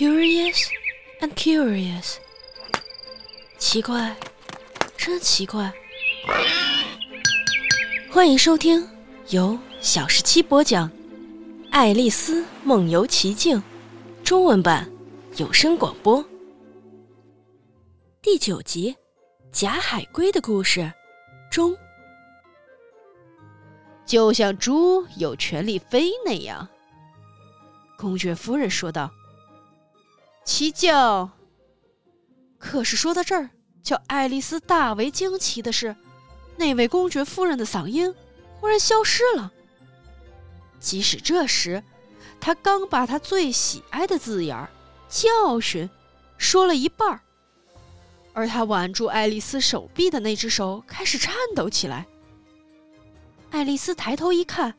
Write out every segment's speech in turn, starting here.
Curious and curious，奇怪，真奇怪。欢迎收听由小十七播讲《爱丽丝梦游奇境》中文版有声广播第九集《假海龟的故事》中，就像猪有权利飞那样，公爵夫人说道。奇叫。可是说到这儿，叫爱丽丝大为惊奇的是，那位公爵夫人的嗓音忽然消失了。即使这时，她刚把她最喜爱的字眼儿“教训”说了一半儿，而她挽住爱丽丝手臂的那只手开始颤抖起来。爱丽丝抬头一看，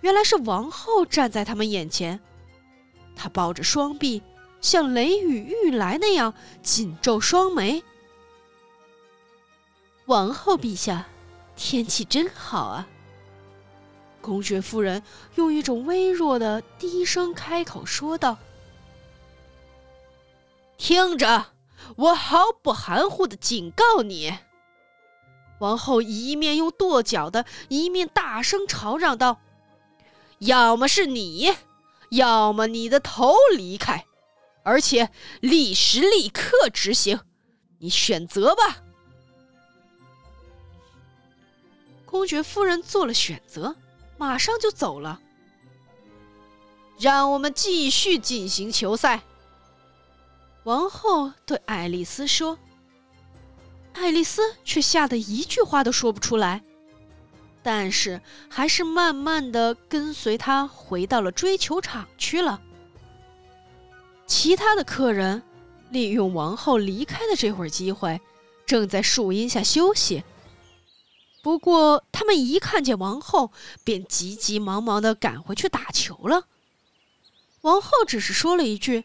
原来是王后站在他们眼前，她抱着双臂。像雷雨欲来那样紧皱双眉。王后陛下，天气真好啊！公爵夫人用一种微弱的低声开口说道：“听着，我毫不含糊的警告你。”王后一面用跺脚的，一面大声吵嚷道：“要么是你，要么你的头离开。”而且立时立刻执行，你选择吧。公爵夫人做了选择，马上就走了。让我们继续进行球赛。王后对爱丽丝说。爱丽丝却吓得一句话都说不出来，但是还是慢慢的跟随他回到了追球场去了。其他的客人利用王后离开的这会儿机会，正在树荫下休息。不过，他们一看见王后，便急急忙忙地赶回去打球了。王后只是说了一句：“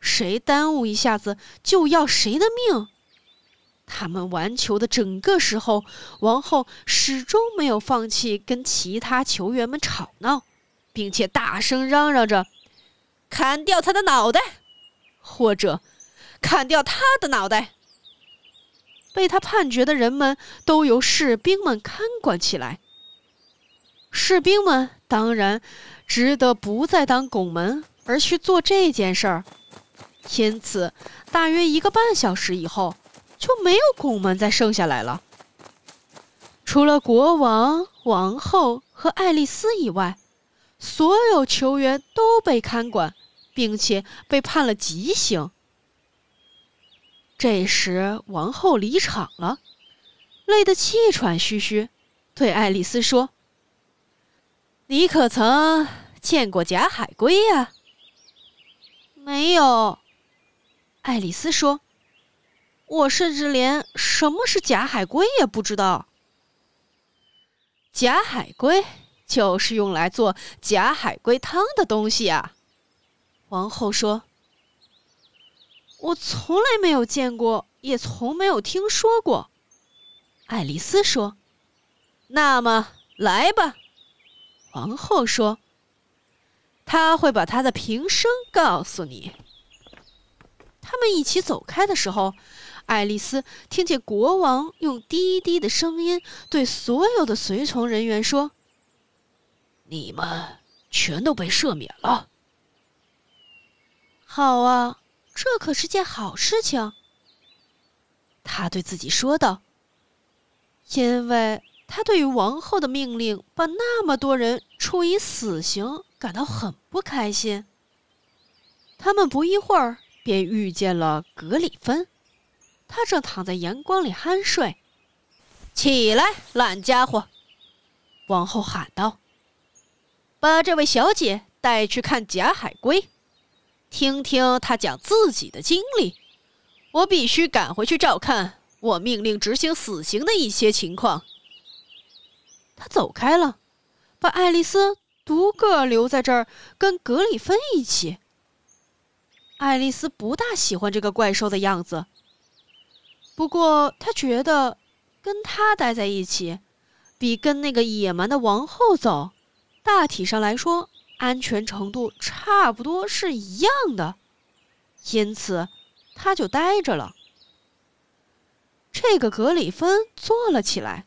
谁耽误一下子，就要谁的命。”他们玩球的整个时候，王后始终没有放弃跟其他球员们吵闹，并且大声嚷嚷着。砍掉他的脑袋，或者砍掉他的脑袋。被他判决的人们都由士兵们看管起来。士兵们当然值得不再当拱门，而去做这件事儿。因此，大约一个半小时以后，就没有拱门再剩下来了。除了国王、王后和爱丽丝以外，所有球员都被看管。并且被判了极刑。这时，王后离场了，累得气喘吁吁，对爱丽丝说：“你可曾见过假海龟呀？”“没有。”爱丽丝说，“我甚至连什么是假海龟也不知道。”“假海龟就是用来做假海龟汤的东西啊。”王后说：“我从来没有见过，也从没有听说过。”爱丽丝说：“那么来吧。”王后说：“他会把他的平生告诉你。”他们一起走开的时候，爱丽丝听见国王用低低的声音对所有的随从人员说：“你们全都被赦免了。”好啊，这可是件好事情。他对自己说道。因为他对于王后的命令把那么多人处以死刑感到很不开心。他们不一会儿便遇见了格里芬，他正躺在阳光里酣睡。起来，懒家伙！王后喊道：“把这位小姐带去看假海龟。”听听他讲自己的经历，我必须赶回去照看我命令执行死刑的一些情况。他走开了，把爱丽丝独个留在这儿跟格里芬一起。爱丽丝不大喜欢这个怪兽的样子，不过她觉得跟他待在一起，比跟那个野蛮的王后走，大体上来说。安全程度差不多是一样的。因此他就呆着了。这个格里芬坐了起来，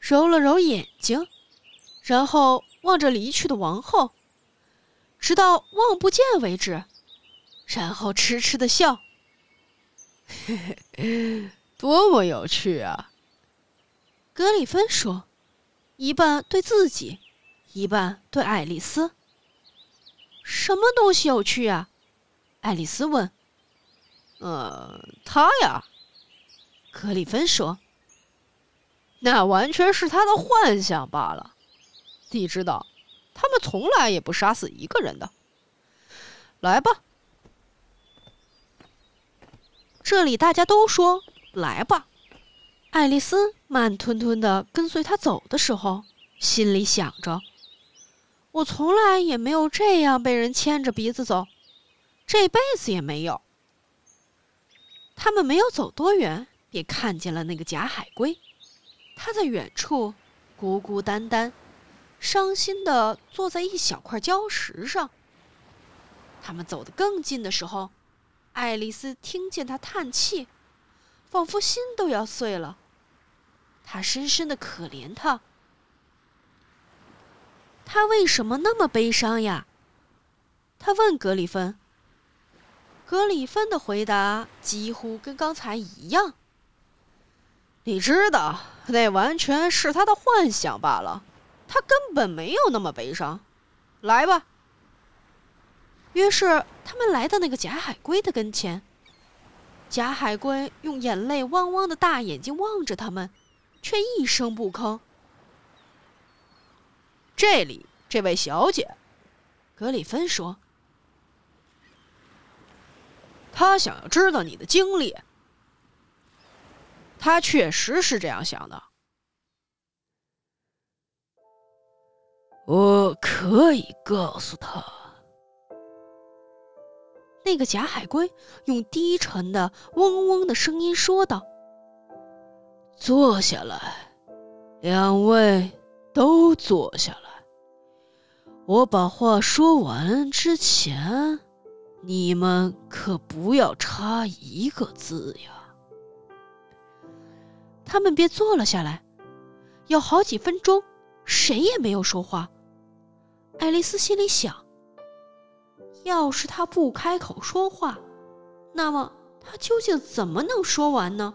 揉了揉眼睛，然后望着离去的王后，直到望不见为止，然后痴痴的笑。嘿嘿，多么有趣啊！格里芬说，一半对自己，一半对爱丽丝。什么东西有趣啊？爱丽丝问。呃，他呀。格里芬说：“那完全是他的幻想罢了。你知道，他们从来也不杀死一个人的。来吧，这里大家都说来吧。”爱丽丝慢吞吞的跟随他走的时候，心里想着：“我从来也没有这样被人牵着鼻子走，这辈子也没有。”他们没有走多远。便看见了那个假海龟，它在远处孤孤单单、伤心地坐在一小块礁石上。他们走得更近的时候，爱丽丝听见它叹气，仿佛心都要碎了。她深深的可怜它。他为什么那么悲伤呀？他问格里芬。格里芬的回答几乎跟刚才一样。你知道，那完全是他的幻想罢了，他根本没有那么悲伤。来吧。于是他们来到那个假海龟的跟前。假海龟用眼泪汪汪的大眼睛望着他们，却一声不吭。这里，这位小姐，格里芬说：“他想要知道你的经历。”他确实是这样想的。我可以告诉他。那个假海龟用低沉的嗡嗡的声音说道：“坐下来，两位都坐下来。我把话说完之前，你们可不要插一个字呀。”他们便坐了下来，有好几分钟，谁也没有说话。爱丽丝心里想：要是他不开口说话，那么他究竟怎么能说完呢？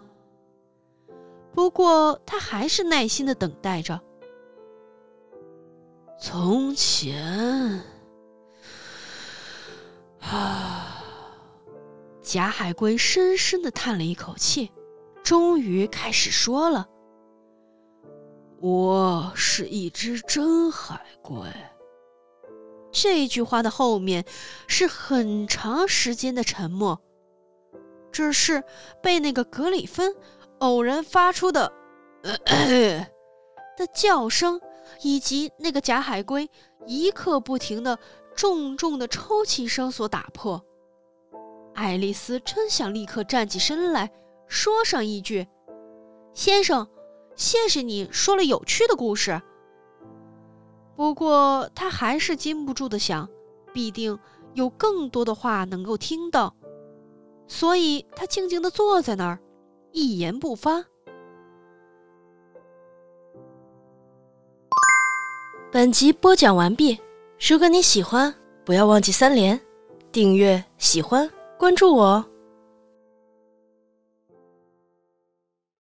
不过，他还是耐心的等待着。从前，啊，假海龟深深的叹了一口气。终于开始说了：“我是一只真海龟。”这句话的后面是很长时间的沉默，只是被那个格里芬偶然发出的“ 的叫声，以及那个假海龟一刻不停的重重的抽泣声所打破。爱丽丝真想立刻站起身来。说上一句，先生，谢谢你说了有趣的故事。不过他还是禁不住的想，必定有更多的话能够听到，所以他静静的坐在那儿，一言不发。本集播讲完毕，如果你喜欢，不要忘记三连、订阅、喜欢、关注我哦。